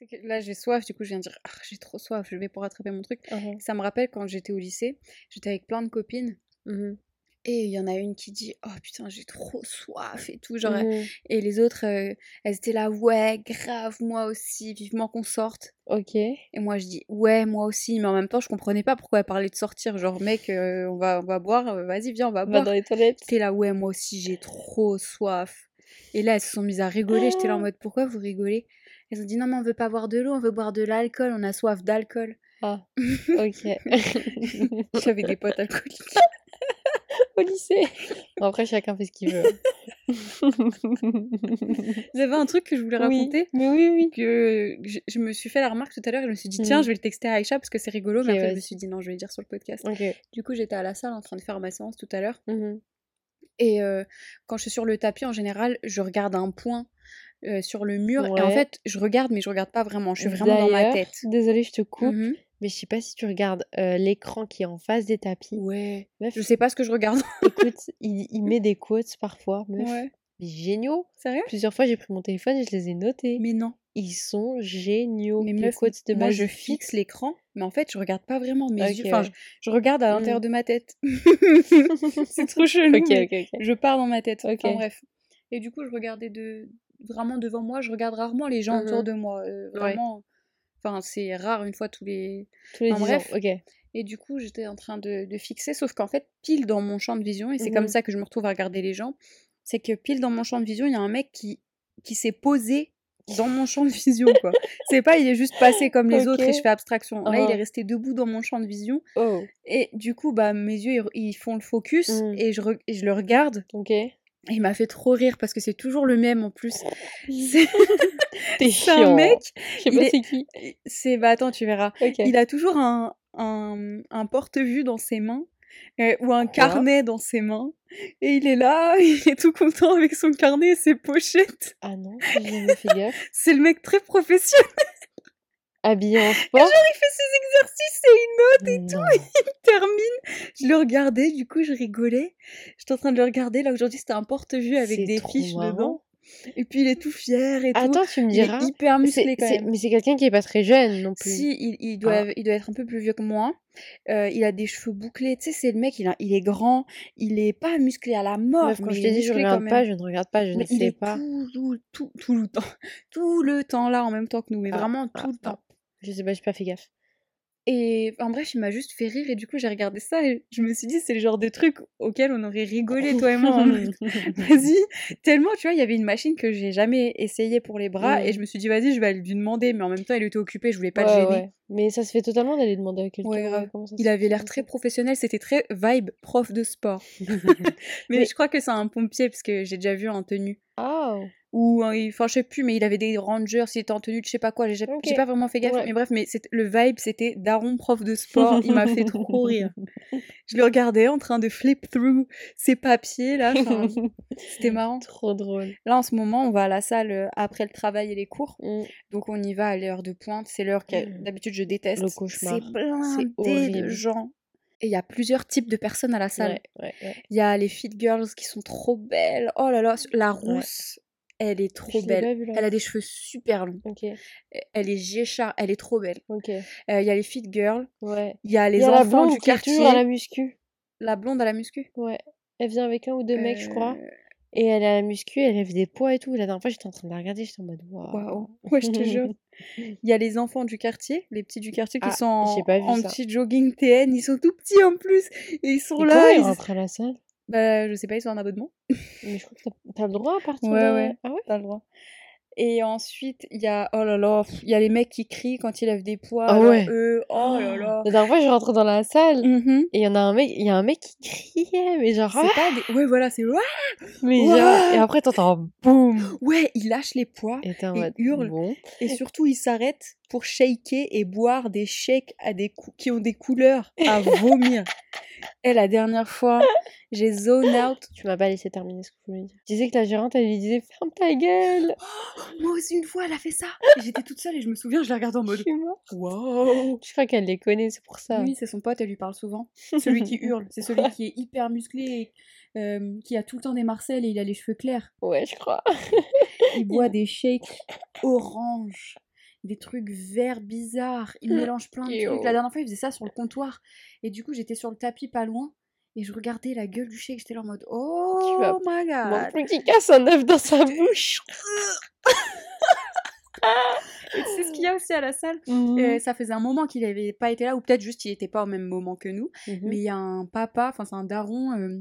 Que là, j'ai soif, du coup, je viens de dire Ah, j'ai trop soif, je vais pour rattraper mon truc. Ça me rappelle quand j'étais au lycée, j'étais avec plein de copines. Mhm. Et il y en a une qui dit Oh putain, j'ai trop soif et tout. Genre, Mhm. Et les autres, euh, elles étaient là Ouais, grave, moi aussi, vivement qu'on sorte. Ok. Et moi, je dis Ouais, moi aussi. Mais en même temps, je comprenais pas pourquoi elle parlait de sortir. Genre, mec, euh, on, va, on va boire, euh, vas-y, viens, on va Va boire. dans les toilettes. J'étais là Ouais, moi aussi, j'ai trop soif. Et là, elles se sont mises à rigoler. J'étais là en mode Pourquoi vous rigolez? Elles ont dit Non, mais on veut pas boire de l'eau, on veut boire de l'alcool, on a soif d'alcool. Ah, ok. J'avais des potes alcooliques. Au lycée. Bon, après, chacun fait ce qu'il veut. J'avais un truc que je voulais Oui, raconter. mais oui, oui. que je, je me suis fait la remarque tout à l'heure et je me suis dit tiens Mhm. je vais le texter à Aïcha parce que c'est rigolo mais après je me suis dit non je vais le dire sur le podcast Ok. du coup j'étais à la salle en train de faire ma séance tout à l'heure Mhm. et euh, quand je suis sur le tapis en général je regarde un point euh, sur le mur et en fait je regarde mais je regarde pas vraiment je suis vraiment dans ma tête Désolée, je te coupe, Mhm. mais je sais pas si tu regardes euh, l'écran qui est en face des tapis. ouais Meuf, je sais pas ce que je regarde écoute, il, il met des quotes parfois, meuf. ouais Mais géniaux. sérieux? Plusieurs fois, j'ai pris mon téléphone et je les ai notés. mais non Ils sont géniaux. mais meuf quotes de moi je fixe l'écran mais en fait je regarde pas vraiment mes yeux enfin ouais. je, je regarde à l'intérieur Mhm. de ma tête c'est trop chelou je pars dans ma tête. Enfin bref. Et du coup, je regardais de vraiment devant moi. Je regarde rarement les gens autour Mhm. de moi. euh, Ouais. vraiment. Enfin, c'est rare une fois tous les. Tous les Enfin, 10 bref. ans. Ok. Et du coup, j'étais en train de, de fixer, sauf qu'en fait, pile dans mon champ de vision, et c'est comme Mhm. ça que je me retrouve à regarder les gens, c'est que pile dans mon champ de vision, il y a un mec qui, qui s'est posé dans mon champ de vision, quoi. c'est pas, il est juste passé comme les autres et je fais abstraction. Là, il est Ah. resté debout dans mon champ de vision, Oh. et du coup, bah, mes yeux, ils, ils font le focus, Mhm. et, je, re- et je le regarde, Ok. Il m'a fait trop rire parce que c'est toujours le même en plus. C'est un mec, Je sais pas est- c'est qui. c'est bah attends, tu verras. Il a toujours un, un, un porte-vue dans ses mains euh, ou un carnet dans ses mains et il est là, il est tout content avec son carnet et ses pochettes. Ah non, j'ai jamais fait gaffe. C'est le mec très professionnel. Habillé en sport. Il fait ses exercices et il Non. termine. Je le regardais, du coup je rigolais. J'étais en train de le regarder. Là aujourd'hui c'était un porte-vue avec des fiches marrant. dedans. Et puis il est tout fier et tout. Attends, tu me il est diras. hyper musclé quand même. mais c'est quelqu'un qui est pas très jeune non plus. Si, il, il doit, Ah. il doit être un peu plus vieux que moi. Euh, il a des cheveux bouclés. Tu sais, c'est le mec, il, a- il est grand. Il est pas musclé à la mort. Meuf, quand mais je il t'ai dit je regarde pas, je ne regarde pas, je ne Mais il sais est pas. tout, tout, tout, tout le temps. Tout le temps là en même temps que nous. Mais Ah, vraiment ah, tout le ah. temps. Je sais pas, j'ai pas fait gaffe. Et en bref, il m'a juste fait rire. Et du coup, j'ai regardé ça et je me suis dit, c'est le genre de truc auquel on aurait rigolé, toi et moi. en mode, Vas-y, tellement, tu vois, il y avait une machine que j'ai jamais essayé pour les bras et je me suis dit, vas-y, je vais lui demander, mais en même temps, il était occupé, je voulais pas Ouais, le gêner. ouais. Mais ça se fait totalement d'aller demander à quelqu'un. Euh, Il avait l'air très professionnel, c'était très vibe prof de sport. Mais, Mais- je crois que c'est un pompier parce que j'ai déjà vu en tenue. Ah, Ou, euh, enfin, je sais plus, mais il avait des rangers, il était en tenue de je sais pas quoi, j'ai pas vraiment fait gaffe. Ouais. Mais bref, mais le vibe, c'était Daron prof de sport, il m'a fait trop rire. Je le regardais en train de flip through ses papiers là, c'était marrant. Trop drôle. Là en ce moment, on va à la salle euh, après le travail et les cours, Mm. donc on y va à l'heure de pointe. C'est l'heure que Mm. d'habitude je déteste. Le cauchemar. C'est blindé de gens. Et il y a plusieurs types de personnes à la salle. Ouais, ouais, ouais. Il y a les fit girls qui sont trop belles. Oh là là, la rousse, elle est trop Je belle. vu. Elle a des cheveux super longs. Ok, Elle est géchard, elle est trop belle. Euh, Il y a les fit girls. Ouais. Il y a les y a enfants blonde du qui est quartier. toujours à la muscu. La blonde à la muscu? Ouais. Elle vient avec un ou deux mecs, je crois. Euh, Et elle à la muscu, elle lève des poids et tout. La dernière fois, j'étais en train de la regarder, j'étais en mode waouh. Waouh. Ouais, je te jure. Il y a les enfants du quartier, les petits du quartier qui Ah, sont en, petit jogging TN. Ils sont tout petits en plus. Et ils sont Et là. comment ils à la salle? Bah, je sais pas, ils sont en abonnement. Mais je crois que t'as- le droit à partir Ouais, de... ouais. Ah ouais? T'as le droit. Et ensuite, il y a, oh là là, il y a les mecs qui crient quand ils lèvent des poids. Ah ouais. eux, oh là là. La dernière fois, je rentre dans la salle Mhm. et il y en a un mec, il y a un mec qui criait, mais genre, C'est pas des... Ouais, voilà, c'est... Mais genre, et après t'entends boum ouais, il lâche les poids. et Il mode hurle. bon. Et surtout, il s'arrête pour shaker et boire des shakes à des qui ont des couleurs à vomir. Et la dernière fois, j'ai zone out. Tu m'as pas laissé terminer ce que je voulais dire. Je disais que la gérante, elle lui disait ferme ta gueule. Moi aussi, une fois, elle a fait ça. J'étais toute seule et je me souviens, je la regardais en mode. Wow. Je crois qu'elle les connaît, c'est pour ça. Oui, c'est son pote, elle lui parle souvent. Celui qui hurle, c'est celui qui est hyper musclé et euh, qui a tout le temps des marcelles et il a les cheveux clairs. Ouais, je crois. Il boit des shakes orange. Des trucs verts bizarres. Il mélange plein de trucs. La dernière fois, il faisait ça sur le comptoir. Et du coup, j'étais sur le tapis pas loin. Et je regardais la gueule du shake. J'étais là en mode Oh vas- my Mon god. plus qui casse un œuf dans sa bouche. Et tu sais ce qu'il y a aussi à la salle? Mhm. Euh, Ça faisait un moment qu'il avait pas été là. Ou peut-être juste il était pas au même moment que nous. Mhm. Mais il y a un papa, enfin, c'est un daron. euh,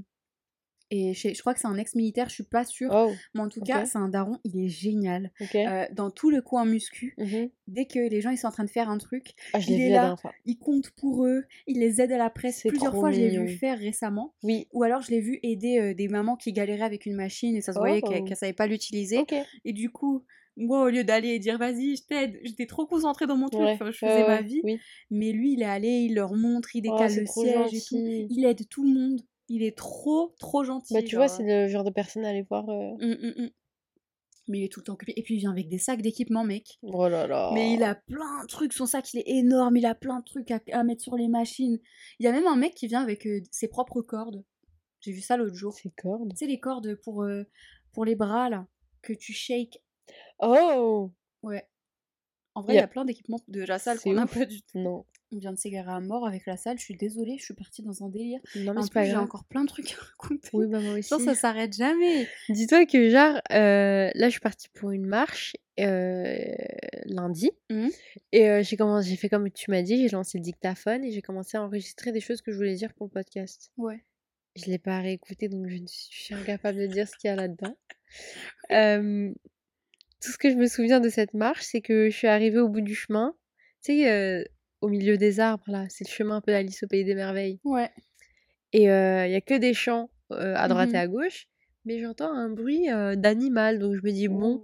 et je, je crois que c'est un ex-militaire, je suis pas sûre. Oh, Mais en tout cas, c'est un daron, il est génial. Euh, dans tout le coin muscu, Mhm. dès que les gens ils sont en train de faire un truc, Ah, je il est là. il compte pour eux, il les aide à la presse. Plusieurs fois, je l'ai vu faire récemment. Oui. Ou alors, je l'ai vu aider euh, des mamans qui galéraient avec une machine et ça se voyait qu'elle Oh. qu'elle savait pas l'utiliser. Et du coup, moi, au lieu d'aller et dire vas-y, je t'aide, j'étais trop concentrée dans mon truc, Ouais. enfin, je faisais ma vie. Oui. Mais lui, il est allé, il leur montre, il Oh, décale le siège et tout. Il aide tout le monde. Il est trop, trop gentil. Bah, tu vois, c'est le genre de personne à aller voir. euh, Hum, hum, hum. Mais il est tout le temps occupé. Et puis il vient avec des sacs d'équipement, mec. Oh là là. Mais il a plein de trucs. Son sac, il est énorme. Il a plein de trucs à, à mettre sur les machines. Il y a même un mec qui vient avec euh, ses propres cordes. J'ai vu ça l'autre jour. Ses cordes? Tu sais, les cordes pour, euh, pour les bras, là, que tu shakes. Oh Ouais. En vrai, il y a plein d'équipements de la salle qu'on n'a pas du tout. Non. On vient de s'égarer à mort avec la salle. Je suis désolée, je suis partie dans un délire. Non, mais En plus, j'ai encore plein de trucs à raconter. Oui, bah moi aussi. Genre, ça s'arrête jamais. Dis-toi que, genre, euh, là, je suis partie pour une marche euh, lundi. Mhm. Et euh, j'ai commencé, j'ai fait comme tu m'as dit, j'ai lancé le dictaphone et j'ai commencé à enregistrer des choses que je voulais dire pour le podcast. Ouais. Je l'ai pas réécouté, donc je, ne suis, je suis incapable de dire ce qu'il y a là-dedans. Tout ce que je me souviens de cette marche, c'est que je suis arrivée au bout du chemin. Tu sais, au milieu des arbres, là, c'est le chemin un peu d'Alice au Pays des Merveilles. Ouais. Et il y a que des champs euh, à droite et Mhm. à gauche, mais j'entends un bruit euh, d'animal. Donc je me dis, bon,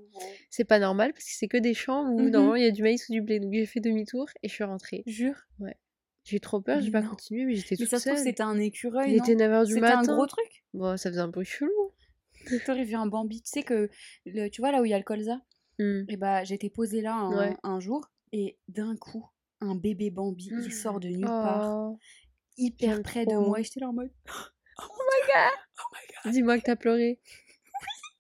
c'est pas normal parce que c'est que des champs où Mhm. normalement il y a du maïs ou du blé. Donc j'ai fait demi-tour et je suis rentrée. Jure? J'ai eu trop peur, j'ai pas continué, mais j'étais Mais toute ça se trouve, seule. c'était un écureuil. Il était 9h du C'était matin. un gros truc? Bon, ça faisait un bruit chelou. T'aurais vu un Bambi. Tu sais que, le, tu vois là où il y a le colza? Hmm. Et bah, j'étais posée là un, Ouais. un jour et d'un coup, un bébé Bambi, il sort de nulle part, Oh. hyper près de moi. Et j'étais là en mode. Dis-moi que t'as pleuré.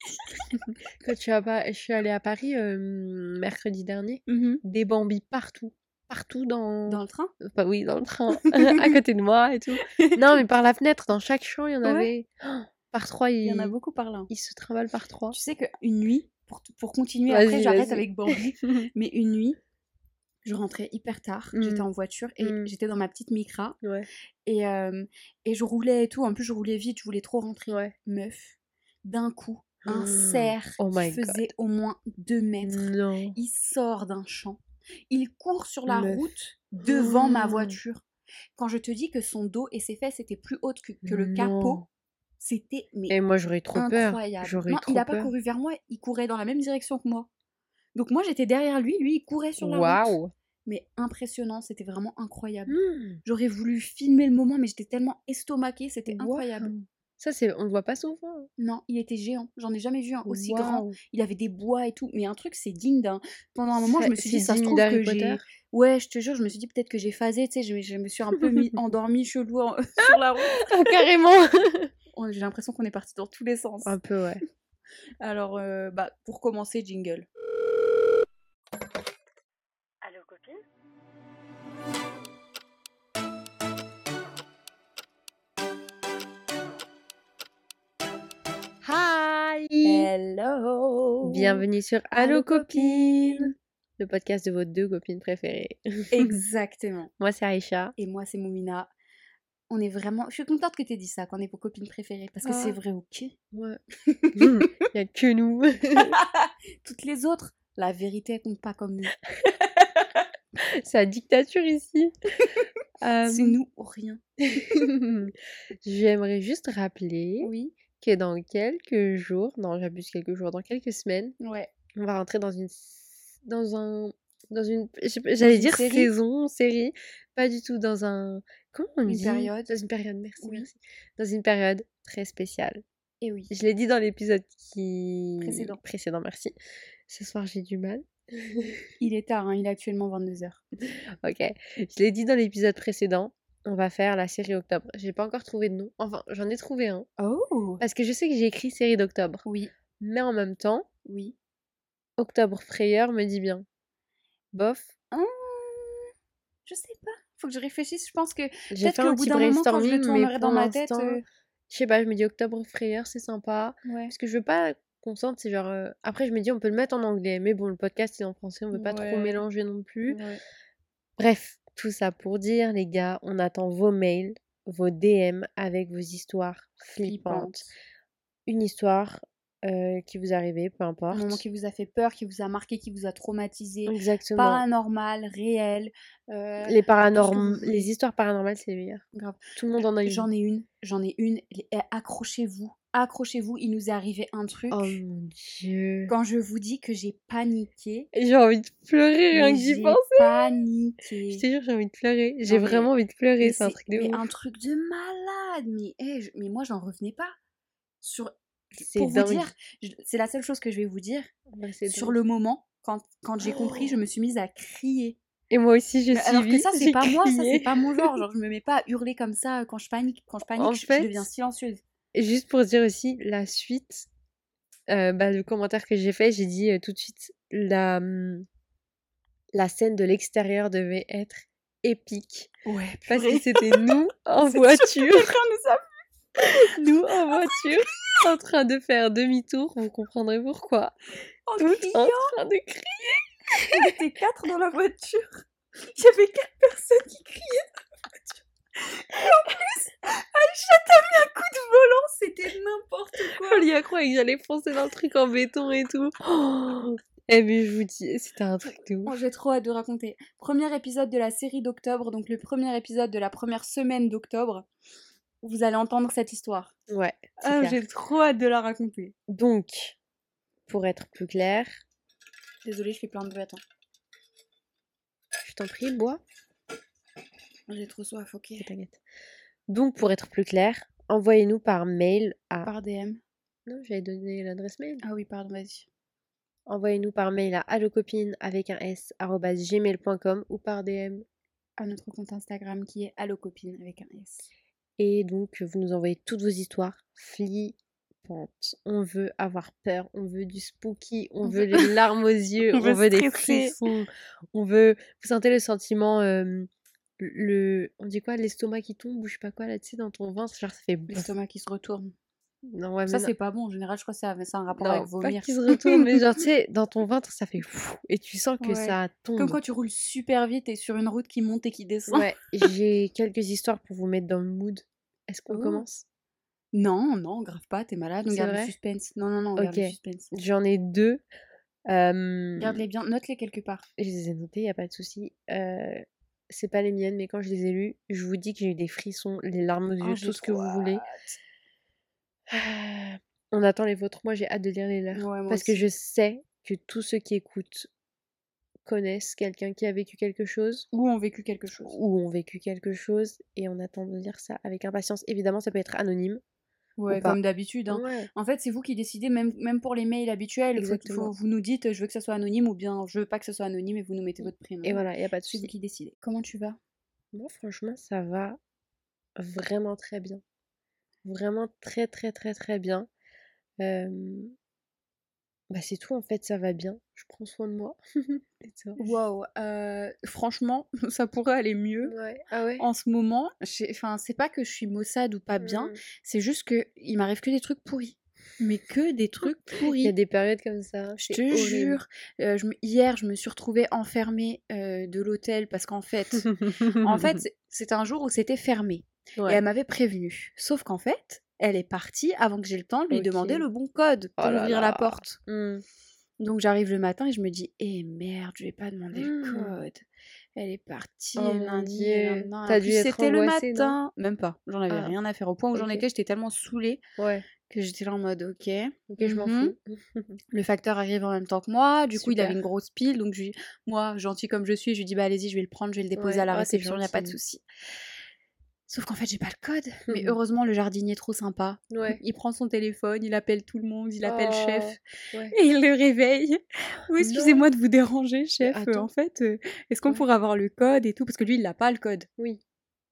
Quand je suis, à Pa- je suis allée à Paris euh, mercredi dernier, des bambis partout. Partout dans... Dans le train? Enfin, oui, dans le train, à côté de moi et tout. Non, mais par la fenêtre, dans chaque champ, il y en Ouais. avait. Oh, par trois, Il y en a beaucoup par là. ils se trimballent par trois. Tu sais qu'une nuit, pour, pour continuer, après j'arrête avec Bambi, mais une nuit, je rentrais hyper tard, j'étais Mm. en voiture et Mm. j'étais dans ma petite micra ouais, et, euh, et je roulais et tout. En plus, je roulais vite, je voulais trop rentrer. ouais. Meuf, d'un coup, un Mm. cerf Oh qui God. faisait au moins deux mètres. Non. Il sort d'un champ, il court sur la Meuf. route devant ma voiture. Quand je te dis que son dos et ses fesses étaient plus hautes que, que le capot, c'était mais Et moi, j'aurais trop peur. incroyable. J'aurais eu Non, trop il a pas peur. couru vers moi, il courait dans la même direction que moi. Donc moi j'étais derrière lui, lui il courait sur la route. Waouh. Mais impressionnant, c'était vraiment incroyable. Hmm. J'aurais voulu filmer le moment, mais j'étais tellement estomaquée, c'était incroyable. Ça, c'est, on le voit pas souvent. Non, il était géant. J'en ai jamais vu un aussi grand. Il avait des bois et tout. Mais un truc, c'est digne d'un. Pendant un moment, je me suis dit, ça se trouve que j'ai. Ouais, je te jure, je me suis dit peut-être que j'ai phasé, tu sais, je, je me suis un peu mis, endormie chelou en- sur la route. Ah, carrément. J'ai l'impression qu'on est parti dans tous les sens. Un peu, ouais. Alors, euh, bah, pour commencer, jingle. Hello Bienvenue sur Allô, Allo Copine, le podcast de vos deux copines préférées. Exactement. Moi, c'est Aïcha. Et moi, c'est Moumina. On est vraiment. Je suis contente que tu aies dit ça, qu'on est vos copines préférées. Parce que Ah. c'est vrai, ok. Ouais. Il n'y a que nous. Toutes les autres, la vérité, elle compte pas comme nous. c'est la dictature ici. Euh, C'est nous ou rien. J'aimerais juste rappeler Oui. Que dans quelques jours, non, j'abuse quelques jours, dans quelques semaines, Ouais. on va rentrer dans une dans un dans une j'allais dire série saison série pas du tout dans un comment on Une dit? période. dans une période merci, Oui. merci. dans une période très spéciale Et oui. je l'ai dit dans l'épisode qui Précédent. précédent merci ce soir j'ai du mal Il est tard, hein, il est actuellement 22h. ok je l'ai dit dans l'épisode précédent on va faire la série octobre j'ai pas encore trouvé de nom enfin j'en ai trouvé un Oh parce que je sais que j'ai écrit série d'octobre Oui, mais en même temps oui. octobre frayeur me dit bien Bof. Hum, je sais pas. Faut que je réfléchisse. Je pense que J'ai peut-être qu'au bout d'un moment, quand je le tournerai dans ma tête. euh, je sais pas, je me dis octobre frayeur, c'est sympa. Ouais. Parce que je veux pas qu'on sente, c'est genre. euh, Après, je me dis, on peut le mettre en anglais, mais bon, le podcast est en français, on veut pas trop mélanger non plus. Ouais. Bref, tout ça pour dire, les gars, on attend vos mails, vos DM avec vos histoires flippantes. Flippante. Une histoire euh, qui vous est arrivée, peu Un importe. moment qui vous a fait peur, qui vous a marqué, qui vous a traumatisé. Exactement. Paranormal, réel. euh, Les, paranorm... vous les histoires paranormales, c'est les meilleures. Grave. Tout le monde en a une. J'en ai une, j'en ai une. Accrochez-vous, accrochez-vous. Il nous est arrivé un truc. Oh mon dieu. Quand je vous dis que j'ai paniqué, J'ai envie de pleurer rien que d'y j'ai penser. paniqué. Je te jure, j'ai envie de pleurer. J'ai mais- vraiment envie de pleurer, c'est un truc de mais ouf. un truc de malade. Mais, je- mais moi, j'en revenais pas. Sur, C'est pour vous dire, je- c'est la seule chose que je vais vous dire. Ouais, Sur dingue. le moment, quand, quand j'ai compris, je me suis mise à crier. Et moi aussi, je Mais suis alors que ça, c'est j'ai pas moi, ça, c'est pas mon genre. Genre, je me mets pas à hurler comme ça quand je panique. Quand je panique, En je, je fait, deviens silencieuse. Juste pour dire aussi, la suite, euh, bah, le commentaire que j'ai fait, j'ai dit euh, tout de suite, la, hum, la scène de l'extérieur devait être épique. Ouais, Parce que c'était nous en voiture, nous en voiture, en train de faire demi-tour, vous comprendrez pourquoi. en Toutes en criant. train de crier. On était quatre dans la voiture. Il y avait quatre personnes qui criaient dans la voiture. Et en plus, Aïcha t'a mis un coup de volant. C'était n'importe quoi. On y a cru que j'allais foncer dans le truc en béton et tout. Oh eh mais je vous dis, c'était un truc de ouf. Oh, J'ai trop hâte de raconter. Premier épisode de la série d'octobre, donc le premier épisode de la première semaine d'octobre. Vous allez entendre cette histoire. Ouais, Ah. J'ai trop hâte de la raconter. Donc, pour être plus clair, Désolée, je fais plein de bruit. Attends. je t'en prie, bois. J'ai trop soif, ok. Ok, T'inquiète. Donc, pour être plus clair, envoyez-nous par mail à. Par DM. Non, j'avais donné l'adresse mail. Ah oui, pardon, vas-y. Envoyez-nous par mail à allocopine avec un s gmail.com ou par DM. À notre compte Instagram qui est allocopine avec un S. Et donc, vous nous envoyez toutes vos histoires flippantes. On veut avoir peur, on veut du spooky, on On veut les larmes aux yeux, on on, veut veut des frissons, on veut. Vous sentez le sentiment, euh, le. On dit quoi L'estomac qui tombe ou je sais pas quoi là-dessus dans ton ventre Genre, ça fait. L'estomac qui se retourne. Non, ouais, Ça, c'est pas bon. En général, je crois que ça a un rapport Non, avec pas vomir. qu'il se retourne, mais genre, tu sais, dans ton ventre, ça fait fou, et tu sens que Ouais. ça tombe. Comme quand tu roules super vite et sur une route qui monte et qui descend. Ouais, j'ai quelques histoires pour vous mettre dans le mood. Est-ce qu'on Oh. commence? Non, non, grave pas, t'es malade. On C'est garde vrai? le suspense. Non, non, non, on garde. J'en ai deux. Euh, Garde-les bien, note-les quelque part. Je les ai notées, y a pas de souci. Euh, c'est pas les miennes, mais quand je les ai lues, je vous dis que j'ai eu des frissons, les larmes aux yeux, Oh, tout ce que vous voulez. On attend les vôtres. Moi, j'ai hâte de lire les leurs. Ouais, parce que je sais que tous ceux qui écoutent connaissent quelqu'un qui a vécu quelque chose Ou ont vécu quelque chose. ou ont vécu quelque chose et on attend de lire ça avec impatience. Évidemment, ça peut être anonyme. Ouais, comme d'habitude. hein. Ouais. En fait, c'est vous qui décidez, même, même pour les mails habituels. Exactement. vous nous dites, je veux que ça soit anonyme ou bien je veux pas que ce soit anonyme et vous nous mettez votre prénom. Et voilà, il y a pas de C'est vous souci. qui décidez. Comment tu vas? Moi, franchement, ça va vraiment très bien. Vraiment très, très, très, très bien. Euh, Bah, c'est tout, en fait, ça va bien. Je prends soin de moi. Waouh, franchement, ça pourrait aller mieux. Ouais. Ah ouais? En ce moment, enfin, c'est pas que je suis maussade ou pas bien, Mm. c'est juste que il m'arrive que des trucs pourris. Mais que des trucs Il y pourris. a des périodes comme ça. Je te horrible. jure, euh, je me- hier je me suis retrouvée enfermée euh, de l'hôtel parce qu'en fait, en fait c'est- c'était un jour où c'était fermé et elle m'avait prévenue. Sauf qu'en fait, elle est partie avant que j'ai le temps de lui demander le bon code pour Oh là ouvrir la porte. Mm. Donc j'arrive le matin et je me dis, eh merde, je vais pas demander le Mm. code. Elle est partie. Oh lundi, C'était le matin. Même pas. J'en avais Ah. rien à faire. Au point où j'en étais, j'étais tellement saoulée Ouais. que j'étais là en mode, ok. Ok, je m'en Mhm. fous. Le facteur arrive en même temps que moi. Du coup, il avait une grosse pile. Donc, je moi, gentil comme je suis, je lui dis, bah allez-y, je vais le prendre, je vais le déposer Ouais. à la t'es réception, il n'y a pas de souci. Sauf qu'en fait, j'ai pas le code. Mais Mhm. heureusement, le jardinier est trop sympa. Ouais. Il prend son téléphone, il appelle tout le monde, il appelle chef. Oh, ouais. Et il le réveille. Oui, excusez-moi de vous déranger, chef. en fait, euh, est-ce qu'on Ouais. pourrait avoir le code et tout? Parce que lui, il n'a pas le code. Oui.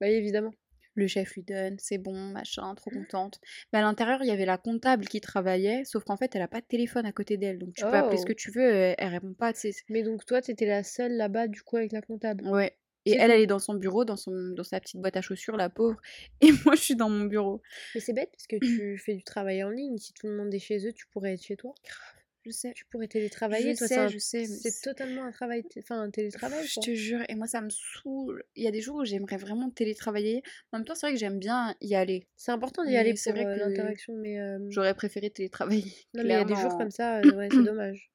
Bah, évidemment. Le chef lui donne, c'est bon, machin, trop contente. Mais à l'intérieur, il y avait la comptable qui travaillait, sauf qu'en fait, elle a pas de téléphone à côté d'elle. Donc tu peux appeler ce Oh. que tu veux, elle, elle répond pas, tu. Mais donc toi, t'étais la seule là-bas, du coup, avec la comptable? Ouais. Et elle, elle est dans son bureau, dans, son, dans sa petite boîte à chaussures, la pauvre. Et moi, je suis dans mon bureau. Mais c'est bête parce que tu fais du travail en ligne. Si tout le monde est chez eux, tu pourrais être chez toi. Je sais. Tu pourrais télétravailler. Je toi, sais, un- je sais, C'est totalement un travail, enfin un télétravail. Je quoi. te jure, et moi ça me saoule. Il y a des jours où j'aimerais vraiment télétravailler. En même temps, c'est vrai que j'aime bien y aller. C'est important d'y aller c'est pour vrai euh, que l'interaction, mais euh, J'aurais préféré télétravailler. non, mais il y a des jours comme ça, euh, ouais, c'est dommage.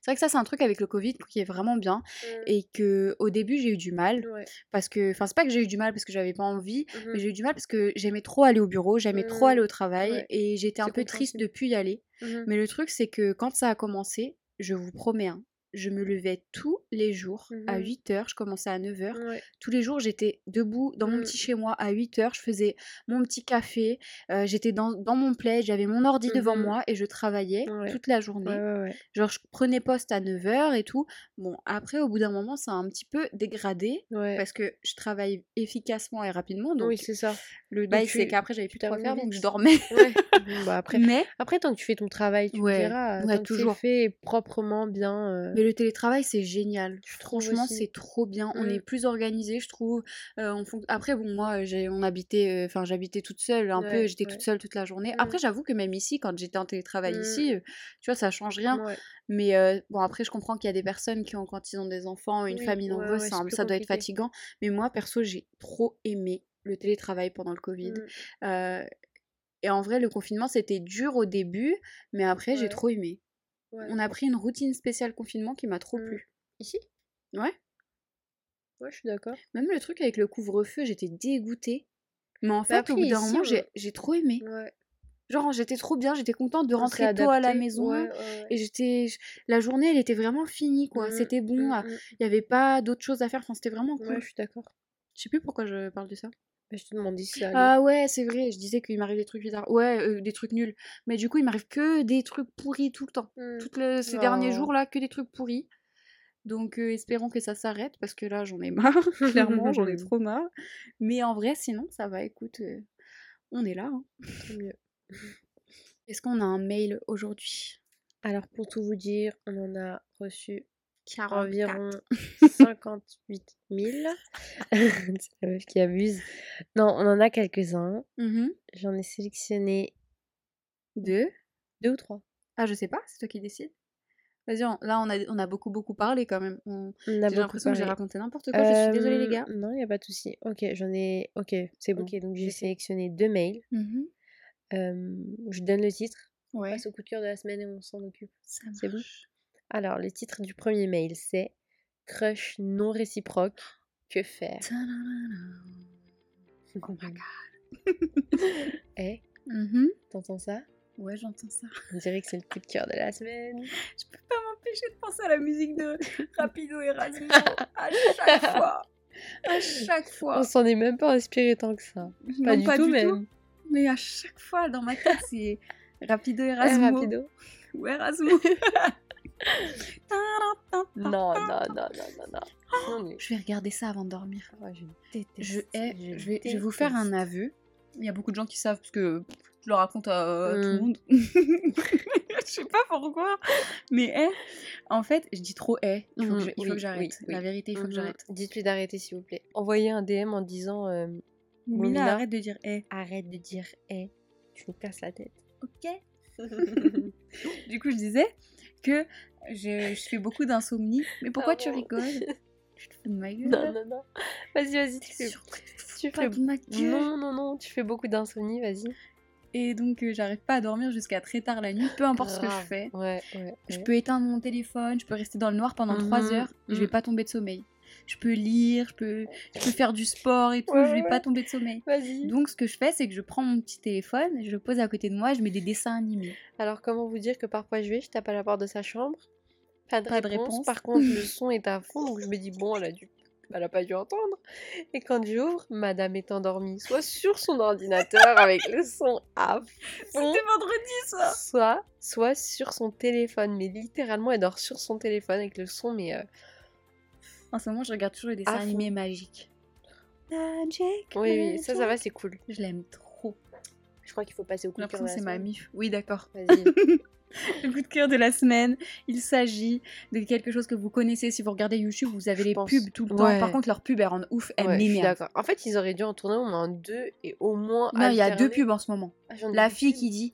C'est vrai que ça, c'est un truc avec le Covid qui est vraiment bien. Et que au début, j'ai eu du mal. Ouais. Parce que, enfin, c'est pas que j'ai eu du mal parce que j'avais pas envie, Mhm. mais j'ai eu du mal parce que j'aimais trop aller au bureau, j'aimais trop Mhm. aller au travail. Ouais. Et j'étais un peu triste de plus y aller. Mais le truc, c'est que quand ça a commencé, je vous promets, hein, je me levais tous les jours à Mhm. 8h, je commençais à 9h. Ouais. Tous les jours, j'étais debout dans mon Mm. petit chez moi à 8h, je faisais mon petit café, euh, j'étais dans, dans mon plaid, j'avais mon ordi devant Mhm. moi et je travaillais Ouais. toute la journée. Ouais. Genre, je prenais poste à 9h et tout. Bon, après, au bout d'un moment, ça a un petit peu dégradé parce que je travaille efficacement et rapidement. Donc, Oui, c'est ça. le bail, c'est qu'après, j'avais plus de quoi faire, donc je dormais. Bon, bah après, Mais, après, tant que tu fais ton travail, tu ouais, tant toujours. fait proprement, bien. euh, mais le télétravail, c'est génial. Je Franchement, c'est trop bien. On Mm. est plus organisé, je trouve. Euh, on Après, bon, moi, j'ai, on habitait, euh, enfin, j'habitais toute seule un peu. J'étais ouais. toute seule toute la journée. Mm. Après, j'avoue que même ici, quand j'étais en télétravail Mm. ici, euh, tu vois, ça change rien. ouais. Mais euh, bon, après, je comprends qu'il y a des personnes qui ont, quand ils ont des enfants, une Oui, famille nombreuse, ça, ça doit être fatigant. Mais moi, perso, j'ai trop aimé le télétravail pendant le Covid. Et en vrai, le confinement, c'était dur au début, mais après, j'ai trop aimé. Ouais. On a pris une routine spéciale confinement qui m'a trop Mm. plu. Ici? Ouais. Ouais, je suis d'accord. Même le truc avec le couvre-feu, j'étais dégoûtée. Mais en Mais fait, au bout d'un moment, j'ai trop aimé. Ouais. Genre, j'étais trop bien, j'étais contente de On rentrer tôt à la maison. ouais, ouais. Et j'étais. La journée, elle était vraiment finie, quoi. Mm, C'était bon, mm, ah, il n'y avait pas d'autre chose à faire. Enfin, c'était vraiment cool. Ouais, je suis d'accord. Je sais plus pourquoi je parle de ça. Je te demandais si ça allait. Ah ouais, c'est vrai, je disais qu'il m'arrive des trucs bizarres. Ouais, euh, des trucs nuls. Mais du coup, il m'arrive que des trucs pourris tout le temps. Mm. Toutes les- ces derniers Oh. jours là, que des trucs pourris. Donc euh, espérons que ça s'arrête parce que là j'en ai marre, clairement j'en ai trop marre. Mais en vrai sinon ça va, écoute, euh, on est là. hein. Mieux. Est-ce qu'on a un mail aujourd'hui? Alors, pour tout vous dire, on en a reçu 44. Environ 58 000. C'est la meuf qui abuse. Non, on en a quelques-uns. Mhm. J'en ai sélectionné Deux deux ou trois. Ah je sais pas, c'est toi qui décides. Vas-y, on- là on a, on a beaucoup beaucoup parlé quand même. On- On a J'ai beaucoup l'impression que j'ai raconté n'importe quoi, je suis désolée les Euh, gars. Non, il n'y a pas de souci. Ok, j'en ai. Ok, c'est bon. Ok, donc j'ai sélectionné deux mails. Mhm. Euh, je donne le titre. On Ouais, passe au coup de cœur de la semaine et on s'en occupe. ça c'est bon? Alors, le titre du premier mail, c'est Crush non réciproque. Que faire? Ta-da-da-da. Oh my Eh, Mhm. t'entends ça? Ouais, j'entends ça. On dirait que c'est le coup de cœur de la semaine. Je peux pas m'empêcher de penser à la musique de Rapido Erasmo à chaque fois. À chaque fois. On s'en est même pas inspiré tant que ça. Pas du tout même. Mais à chaque fois, dans ma tête, c'est Rapido Erasmo. rapido. Ou Erasmo. Non, non, non, non, non, non. Je vais regarder ça avant de dormir. Je hais, je vais, vous faire un aveu. Il y a beaucoup de gens qui savent parce que je le raconte à, tout le monde. je sais pas pourquoi. Mais hé, en fait, je dis trop hé. Il faut que j'arrête. La vérité, il faut que j'arrête. Dites-lui d'arrêter, s'il vous plaît. Envoyez un DM en disant euh, Mina. arrête de dire hé. Arrête de dire Eh, tu nous casses la tête. Ok. Du coup, je disais que je, je fais beaucoup d'insomnie. Mais pourquoi tu Pardon. rigoles? Tu te fous de ma gueule Non, non, non. Vas-y, vas-y, tu fais. tu Tu fais. de ma gueule Non, non, non, tu fais beaucoup d'insomnie, vas-y. Et donc, euh, j'arrive pas à dormir jusqu'à très tard la nuit, peu importe ce que je fais. Ouais, ouais. Je peux éteindre mon téléphone, je peux rester dans le noir pendant 3 Mhm, heures et je vais mhm. pas tomber de sommeil. Je peux lire, je peux, je peux faire du sport et tout, Ouais, je vais ouais, pas tomber de sommeil. Vas-y. Donc, ce que je fais, c'est que je prends mon petit téléphone, je le pose à côté de moi, je mets des dessins animés. Alors, comment vous dire que parfois je vais, je tape à la porte de sa chambre, pas de, Pas de réponse. réponse. Par contre, le son est à fond, donc je me dis, bon, elle a, dû... elle a pas dû entendre. Et quand j'ouvre, madame est endormie, soit sur son ordinateur avec le son à fond, C'était vendredi, ça soit, soit sur son téléphone. Mais littéralement, elle dort sur son téléphone avec le son, mais. euh, En ce moment, je regarde toujours les dessins animés magiques. Magic. Oui, oui, ça, ça va, magic. c'est cool. Je l'aime trop. Je crois qu'il faut passer au coup de cœur c'est ma mif. Oui, d'accord. Vas-y. Le coup de cœur de la semaine, il s'agit de quelque chose que vous connaissez. Si vous regardez YouTube, vous avez Je les pense. pubs tout le temps. Par contre, leurs pubs, elles rendent ouf. Elles Ouais, d'accord. En fait, ils auraient dû en tourner au moins deux et au moins. Non, il y a deux pubs en ce moment. Ah, La fille qui dit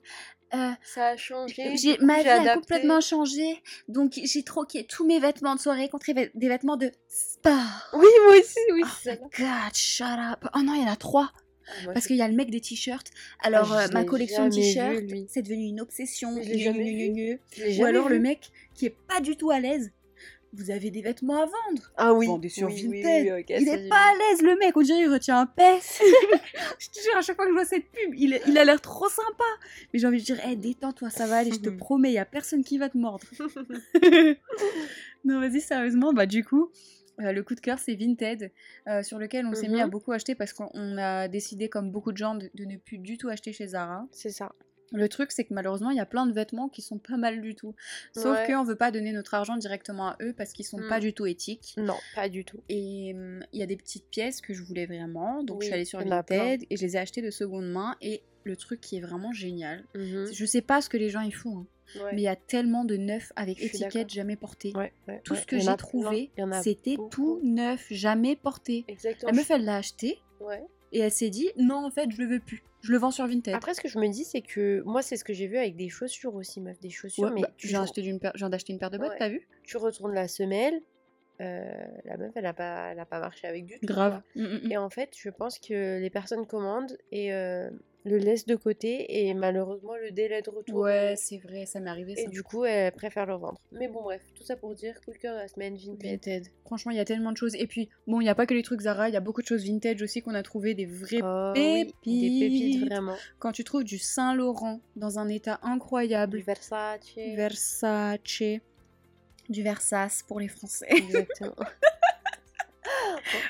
euh, Ça a changé. j'ai ma vie a complètement changé, donc j'ai troqué tous mes vêtements de soirée contre des vêtements de sport. Oui, moi aussi, oui, Oh my god, shut up. Oh non, il y en a trois. Ah, Parce qu'il y a le mec des t-shirts. Alors, Ah, euh, je ma collection de t-shirts, c'est devenu une obsession. Je l'ai jamais vu. Ou alors le mec qui est pas du tout à l'aise. Vous avez des vêtements à vendre. Ah oui. Vendez sur oui, Vinted. oui, il est pas à l'aise, le mec. On dirait qu'il retient un pèse. je te jure, à chaque fois que je vois cette pub, il, est- il a l'air trop sympa. Mais j'ai envie de dire, hé, détends-toi, ça va aller, je te promets, il y a personne qui va te mordre. non, vas-y, sérieusement, bah du coup, euh, le coup de cœur, c'est Vinted, euh, sur lequel on s'est mis à Mhm. beaucoup acheter parce qu'on on a décidé, comme beaucoup de gens, de, de ne plus du tout acheter chez Zara. C'est ça. Le truc, c'est que malheureusement, il y a plein de vêtements qui sont pas mal du tout. Sauf Ouais. qu'on veut pas donner notre argent directement à eux parce qu'ils sont pas Mm. du tout éthiques. Non, pas du tout. Et hum, il y a des petites pièces que je voulais vraiment, donc je suis allée sur. Vinted et je les ai achetées de seconde main. Et le truc qui est vraiment génial, Mhm. je sais pas ce que les gens y font, hein, Ouais. mais il y a tellement de neufs avec étiquette jamais portée. Ouais, ouais, Tout ce que j'ai trouvé, c'était tout neuf, jamais porté. Exactement. La meuf, elle l'a acheté. Et elle s'est dit non, en fait, je le veux plus. Je le vends sur Vinted. Après, ce que je me dis, c'est que moi, c'est ce que j'ai vu avec des chaussures aussi, meuf. Des chaussures, Ouais, mais bah, tu, j'ai acheté d'une paire- viens d'acheter une paire de bottes, Ouais. t'as vu? Tu retournes la semelle, euh, la meuf, elle a pas, elle a pas marché avec du tout. Grave. Mm, mm, mm. Et en fait, je pense que les personnes commandent et euh, le laissent de côté et malheureusement le délai de retour. Ouais, c'est vrai, ça m'est arrivé et ça. du coup, elles préfèrent le vendre. Mais bon, bref, tout ça pour dire coup de cœur de la semaine, Vinted. Vinted. Franchement, il y a tellement de choses. Et puis, bon, il n'y a pas que les trucs Zara, il y a beaucoup de choses vintage aussi qu'on a trouvé, des vrais. Oh, oui, des pépites. pépites vraiment. Quand tu trouves du Saint-Laurent dans un état incroyable, Du Versace. Versace, du Versace pour les Français. Exactement.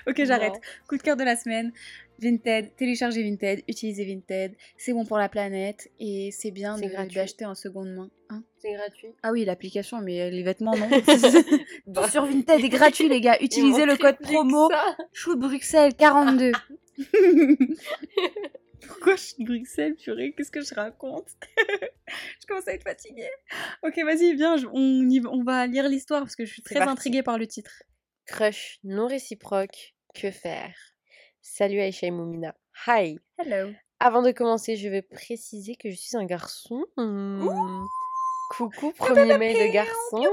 ok, j'arrête. Coup de cœur de la semaine. Vinted, téléchargez Vinted, utilisez Vinted, c'est bon pour la planète et c'est bien d'acheter en seconde main. Hein C'est gratuit. ah oui, l'application, mais les vêtements non. Tout sur Vinted est gratuit, les gars. il Utilisez le code promo. Chou Bruxelles 42. Pourquoi je suis de Bruxelles, purée? Qu'est-ce que je raconte? Je commence à être fatiguée. Ok, vas-y, viens, on, y va- on va lire l'histoire parce que je suis très parti. intriguée par le titre. Crush non réciproque, que faire? Salut Aïcha et Moumina. Hi Hello. Avant de commencer, je vais préciser que je suis un garçon. Coucou, premier mail de garçon.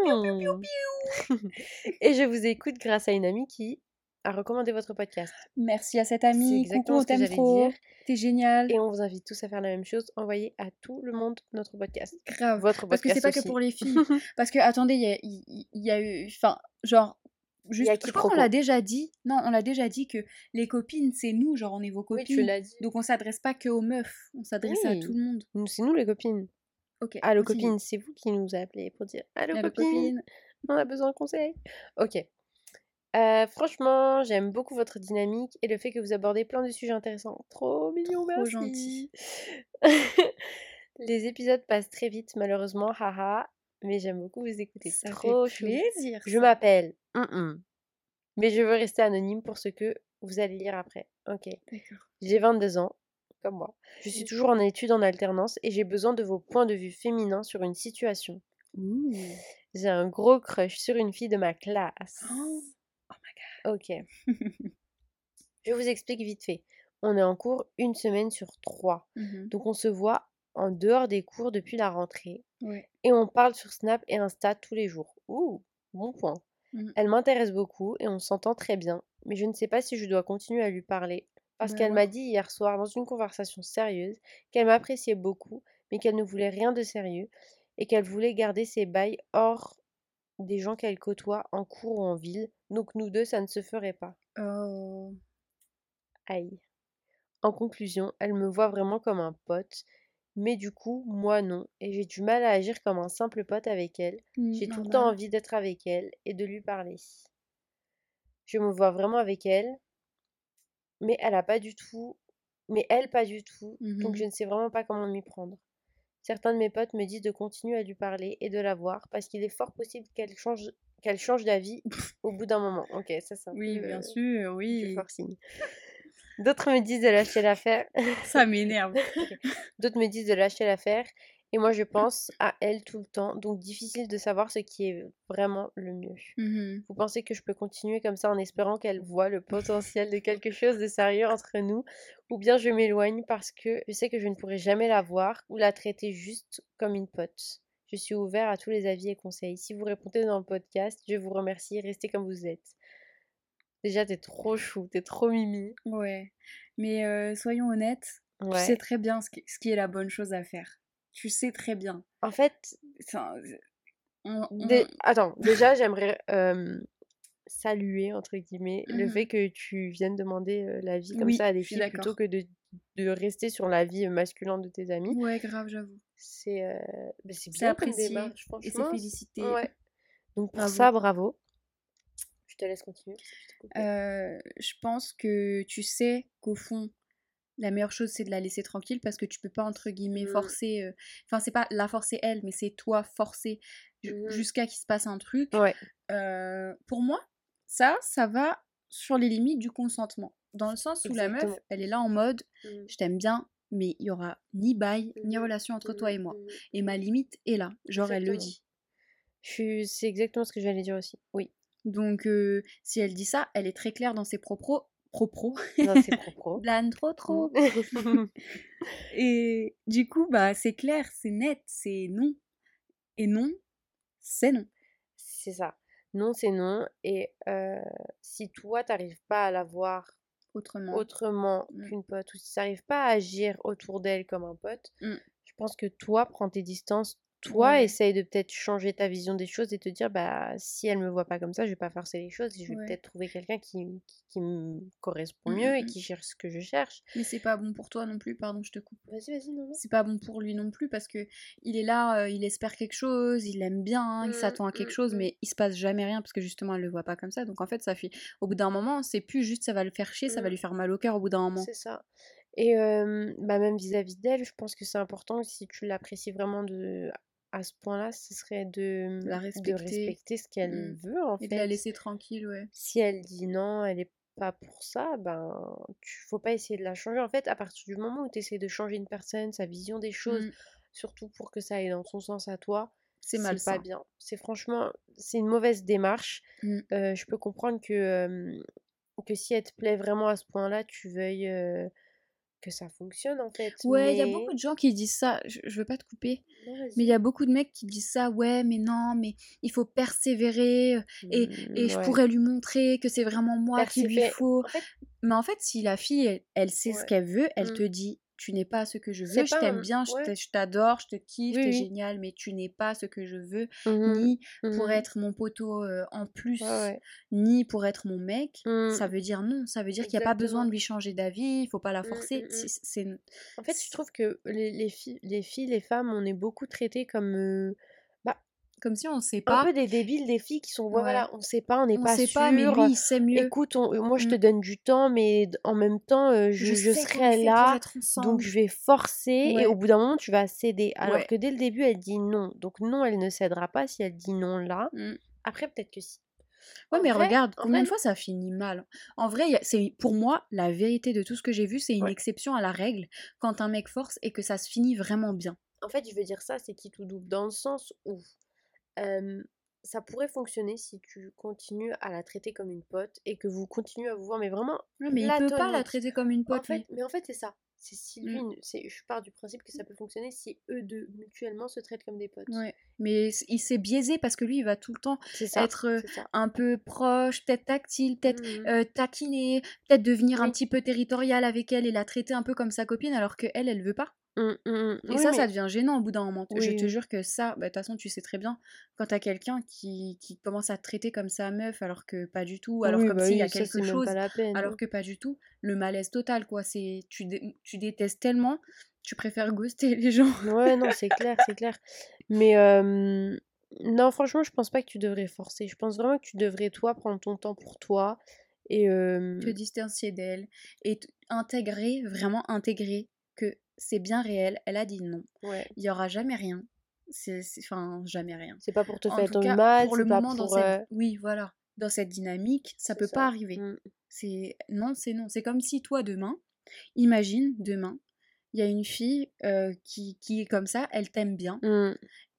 et je vous écoute grâce à une amie qui a recommandé votre podcast. Merci à cette C'est amie. exactement Coucou, on ce que t'aime j'allais trop. dire. T'es génial. Et on vous invite tous à faire la même chose. Envoyez à tout le monde notre podcast. Grave. Votre Parce que podcast c'est pas que pour les filles. Parce que, attendez, il y a, il y a eu. Enfin, genre. Juste, je crois qu'on l'a déjà dit. Non, on l'a déjà dit que les copines, c'est nous, genre on est vos Oui, copines. tu l'as dit. Donc on s'adresse pas que aux meufs, on s'adresse à tout le monde. C'est nous les copines. Ok. Allô continue. copines, c'est vous qui nous appelez pour dire Allô Allô, copines, copine. on a besoin de conseils. Ok. Euh, franchement, j'aime beaucoup votre dynamique et le fait que vous abordez plein de sujets intéressants. Trop mignon, Trop merci. gentil. Les épisodes passent très vite, malheureusement, haha. Mais j'aime beaucoup vous écouter. Ça Trop fait plaisir. Je m'appelle. Mais je veux rester anonyme pour ce que vous allez lire après. Ok. D'accord. J'ai 22 ans, comme moi. Je suis toujours en études en alternance et j'ai besoin de vos points de vue féminins sur une situation. Ouh. J'ai un gros crush sur une fille de ma classe. Oh. Ok. Je vous explique vite fait. On est en cours une semaine sur trois. Mhm. Donc on se voit en dehors des cours depuis la rentrée. Ouais. Et on parle sur Snap et Insta tous les jours. Ouh, bon point. Mhm. Elle m'intéresse beaucoup et on s'entend très bien. Mais je ne sais pas si je dois continuer à lui parler. Parce Bah qu'elle m'a dit hier soir dans une conversation sérieuse qu'elle m'appréciait beaucoup, mais qu'elle ne voulait rien de sérieux et qu'elle voulait garder ses bails hors des gens qu'elle côtoie en cours ou en ville. Donc nous deux, ça ne se ferait pas. Oh. Aïe. En conclusion, elle me voit vraiment comme un pote, mais du coup, moi non, et j'ai du mal à agir comme un simple pote avec elle. Mm, J'ai tout le temps normal. envie d'être avec elle et de lui parler. Je me vois vraiment avec elle, mais elle a pas du tout, mais elle pas du tout, donc je ne sais vraiment pas comment m'y prendre. Certains de mes potes me disent de continuer à lui parler et de la voir parce qu'il est fort possible qu'elle change, qu'elle change d'avis au bout d'un moment. Ok, ça c'est un Oui, bien euh, sûr, du oui. forcing. D'autres me disent de lâcher l'affaire. Ça m'énerve. D'autres me disent de lâcher l'affaire. Et moi, je pense à elle tout le temps. Donc, difficile de savoir ce qui est vraiment le mieux. Mmh Vous pensez que je peux continuer comme ça en espérant qu'elle voit le potentiel de quelque chose de sérieux entre nous Ou bien je m'éloigne parce que je sais que je ne pourrai jamais la voir ou la traiter juste comme une pote. Je suis ouvert à tous les avis et conseils. Si vous répondez dans le podcast, je vous remercie. Restez comme vous êtes. Déjà, t'es trop chou, t'es trop mimi. Ouais. Mais euh, soyons honnêtes, tu sais très bien ce qui, ce qui est la bonne chose à faire. Tu sais très bien. En fait, on- on- Dé- Attends, déjà, j'aimerais euh, saluer, entre guillemets, le Mhm. fait que tu viennes demander euh, l'avis comme Oui, ça à des filles plutôt que de, de rester sur l'avis masculin de tes amis. Ouais, grave, j'avoue. C'est bah, bien comme apprécié démarche, et c'est franchement. félicité. Ouais. Donc pour Bravo. ça, bravo. Je te laisse continuer. je. Euh, je pense que tu sais qu'au fond, la meilleure chose, c'est de la laisser tranquille parce que tu peux pas, entre guillemets, Mm. forcer. euh, Enfin, c'est pas la forcer elle, mais c'est toi forcer Mhm. jusqu'à qu'il se passe un truc. Ouais. Euh, pour moi, ça, ça va sur les limites du consentement. Dans le sens où la meuf, elle est là en mode Mm. je t'aime bien, mais il y aura ni bail, ni relation entre toi et moi. Et ma limite est là. Genre, elle le dit. Je C'est exactement ce que j'allais dire aussi. Oui. Donc, euh, si elle dit ça, elle est très claire dans ses propos. Propos. C'est propre. Blâne trop trop. Mm. Et du coup, bah, c'est clair, c'est net, c'est non. Et non, c'est non. C'est ça. Non, c'est non. Et euh, si toi, t'arrives pas à la voir Autrement. autrement Mm. qu'une pote, ou si t'arrives pas à agir autour d'elle comme un pote, Mm. je pense que toi, prends tes distances. Toi, Ouais. essaye de peut-être changer ta vision des choses et te dire, bah, si elle me voit pas comme ça, je vais pas forcer les choses je vais Ouais. peut-être trouver quelqu'un qui, qui, qui me correspond Mm, mieux mm, et mm. qui cherche ce que je cherche. Mais c'est pas bon pour toi non plus, pardon, je te coupe. Vas-y, vas-y, non, non. C'est pas bon pour lui non plus parce que il est là, euh, il espère quelque chose, il aime bien, il Mm, s'attend à quelque chose, mais il se passe jamais rien parce que justement elle le voit pas comme ça. Donc en fait, ça fait. Au bout d'un moment, c'est plus juste ça va le faire chier, ça va lui faire mal au cœur au bout d'un moment. C'est ça. Et euh, bah, même vis-à-vis d'elle, je pense que c'est important, si tu l'apprécies vraiment de, à ce point-là, ce serait de, La de respecter. respecter ce qu'elle Mm. veut, en Et de la fait. laisser tranquille, ouais. Si elle dit non, elle est pas pour ça, ben, tu faut pas essayer de la changer. En fait, à partir du moment où tu essaies de changer une personne, sa vision des choses, Mm. surtout pour que ça aille dans son sens à toi, C'est c'est pas bien. C'est franchement, c'est une mauvaise démarche. Mm. Euh, je peux comprendre que, euh, que si elle te plaît vraiment à ce point-là, tu veuilles euh, que ça fonctionne en fait. Ouais, il y a beaucoup de gens qui disent ça. Je, je veux pas te couper, non, mais il y a beaucoup de mecs qui disent ça. Ouais, mais non, mais il faut persévérer. euh, Et, et je ouais. pourrais lui montrer que c'est vraiment moi qu'il lui faut. En fait, Mais en fait, si la fille, elle, elle sait ce qu'elle veut, elle Mm. te dit Tu n'es pas ce que je veux, je t'aime un... bien, je Ouais. t'a- je t'adore, je te kiffe, Oui, t'es oui. génial, mais tu n'es pas ce que je veux, Mhm, ni pour mhm. être mon poteau euh, en plus, Ouais, ouais. ni pour être mon mec. Mm, Ça veut dire non, ça veut dire qu'il n'y a pas besoin de lui changer d'avis, il faut pas la forcer. C'est, En fait, je trouve que les, les filles, les filles, les femmes, on est beaucoup traitées comme euh, comme si on sait un pas. peu des débiles, des filles qui sont, ouais, voilà, on sait pas, on n'est pas sait pas, mais sûr. lui, il sait mieux. Écoute, on- moi je te Mm. donne du temps, mais en même temps, euh, je, serai là, donc je vais forcer, et au bout d'un moment, tu vas céder. Alors Ouais. que dès le début, elle dit non. Donc non, elle ne cédera pas si elle dit non là. Mm. Après, peut-être que si. Ouais, En mais vrai, regarde, en combien vrai, de fois ça finit mal? En vrai, c'est pour moi la vérité de tout ce que j'ai vu, c'est une ouais. exception à la règle quand un mec force et que ça se finit vraiment bien. En fait, je veux dire ça, c'est qui tout double, dans le sens où euh, ça pourrait fonctionner si tu continues à la traiter comme une pote et que vous continuez à vous voir, mais vraiment Ouais, mais il peut pas la traiter comme une En pote, fait, mais en fait, c'est ça. C'est si Mm. ne- c'est, je pars du principe que ça peut fonctionner si eux deux mutuellement se traitent comme des potes. Ouais. Mais il s'est biaisé parce que lui, il va tout le temps ça, être euh, un peu proche, peut-être tactile, peut-être Mhm. euh, taquiner, peut-être devenir un Oui. petit peu territorial avec elle et la traiter un peu comme sa copine alors que elle, elle veut pas. Mm, mm, mm. Et Oui, ça, ça mais devient gênant au bout d'un moment. Je oui, te oui. jure que ça, bah, de toute façon, tu sais très bien, quand t'as quelqu'un qui, qui commence à te traiter comme sa meuf alors que pas du tout, alors comme bah s'il y a ça quelque chose, peine. alors que pas du tout, le malaise total, quoi. C'est, tu, dé- tu détestes tellement, tu préfères ghoster les gens. Ouais, non, c'est clair, c'est clair. Mais euh, non, franchement, je pense pas que tu devrais forcer. Je pense vraiment que tu devrais, toi, prendre ton temps pour toi. Et euh, te distancier d'elle et t- intégrer, vraiment intégrer que c'est bien réel, elle a dit non. ouais, Il y aura jamais rien. C'est, enfin, jamais rien. c'est pas pour te En faire ton cas, mal, pour c'est le pas moment dans pour. cette... euh, Oui, voilà. dans cette dynamique, ça peut ça. pas arriver. Mmh. C'est non, c'est non. C'est comme si toi demain, imagine demain, il y a une fille euh, qui, qui est comme ça, elle t'aime bien Mmh.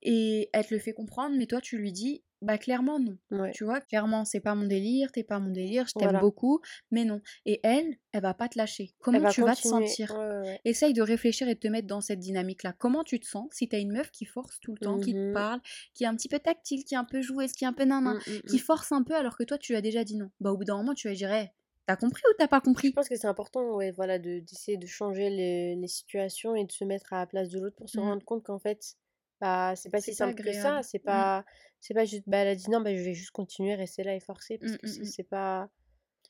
et elle te le fait comprendre, mais toi tu lui dis, bah clairement non. Ouais. Tu vois, clairement c'est pas mon délire, t'es pas mon délire, je t'aime Voilà. beaucoup, mais non. Et elle, elle va pas te lâcher. Elle Comment va tu vas te sentir? Ouais, ouais, ouais. Essaye de réfléchir et de te mettre dans cette dynamique-là. Comment tu te sens si t'as une meuf qui force tout le temps, qui te Mhm. parle, qui est un petit peu tactile, qui est un peu joueuse, qui est un peu nanan, Mmh, mmh, qui mmh. force un peu alors que toi tu as déjà dit non? Bah au bout d'un moment tu vas dire, Eh, t'as compris ou t'as pas Je compris? pense que c'est important, ouais, voilà, de d'essayer de changer les, les situations et de se mettre à la place de l'autre pour se Mm. rendre compte qu'en fait, bah, c'est pas si simple que ça. C'est Mm. pas, c'est pas juste, bah, elle a dit non, bah, je vais juste continuer, rester là et forcer parce Mm, que mm, c'est mm. c'est pas.